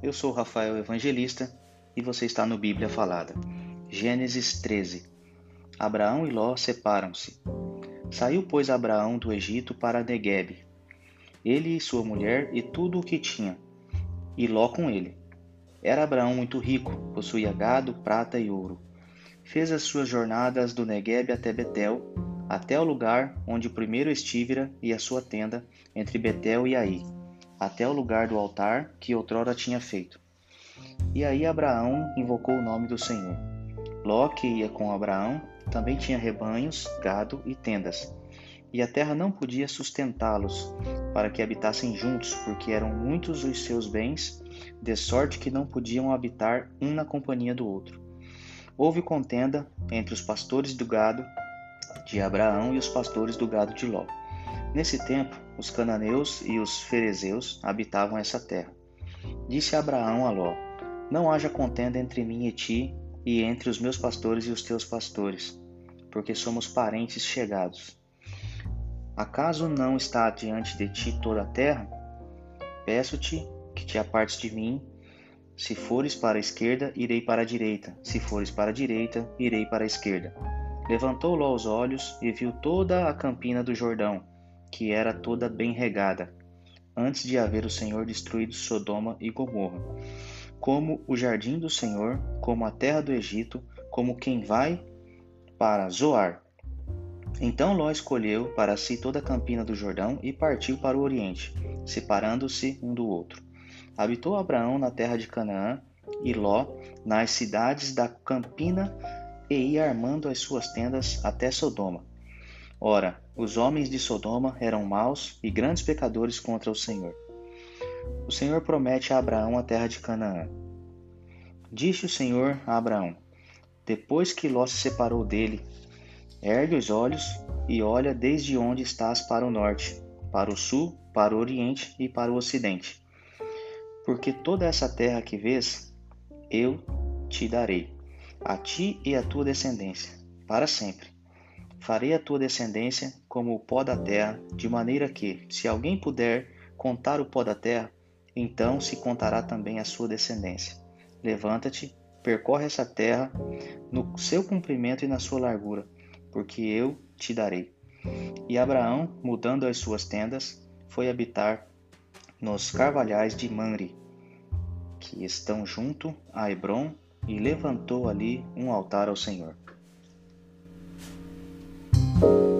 Eu sou Rafael Evangelista e você está no Bíblia Falada. Gênesis 13. Abraão e Ló separam-se. Saiu, pois, Abraão do Egito para Negueb, ele e sua mulher e tudo o que tinha, e Ló com ele. Era Abraão muito rico, possuía gado, prata e ouro. Fez as suas jornadas do Negueb até Betel, até o lugar onde primeiro estivera e a sua tenda, entre Betel e Aí, até o lugar do altar que outrora tinha feito. E aí Abraão invocou o nome do Senhor. Ló, que ia com Abraão, também tinha rebanhos, gado e tendas. E a terra não podia sustentá-los, para que habitassem juntos, porque eram muitos os seus bens, de sorte que não podiam habitar um na companhia do outro. Houve contenda entre os pastores do gado de Abraão e os pastores do gado de Ló. Nesse tempo, os cananeus e os ferezeus habitavam essa terra. Disse Abraão a Ló: Não haja contenda entre mim e ti, e entre os meus pastores e os teus pastores, porque somos parentes chegados. Acaso não está diante de ti toda a terra? Peço-te que te apartes de mim. Se fores para a esquerda, irei para a direita. Se fores para a direita, irei para a esquerda. Levantou Ló os olhos e viu toda a campina do Jordão, que era toda bem regada, antes de haver o Senhor destruído Sodoma e Gomorra, como o jardim do Senhor, como a terra do Egito, como quem vai para Zoar. Então Ló escolheu para si toda a campina do Jordão e partiu para o oriente, separando-se um do outro. Habitou Abraão na terra de Canaã e Ló nas cidades da campina e ia armando as suas tendas até Sodoma. Ora, os homens de Sodoma eram maus e grandes pecadores contra o Senhor. O Senhor promete a Abraão a terra de Canaã. Disse o Senhor a Abraão: Depois que Ló se separou dele, ergue os olhos e olha desde onde estás para o norte, para o sul, para o oriente e para o ocidente. Porque toda essa terra que vês, eu te darei a ti e à tua descendência, para sempre. Farei a tua descendência como o pó da terra, de maneira que, se alguém puder contar o pó da terra, então se contará também a sua descendência. Levanta-te, percorre essa terra no seu comprimento e na sua largura, porque eu te darei. E Abraão, mudando as suas tendas, foi habitar nos carvalhais de Manre, que estão junto a Hebron e levantou ali um altar ao Senhor. 嗯。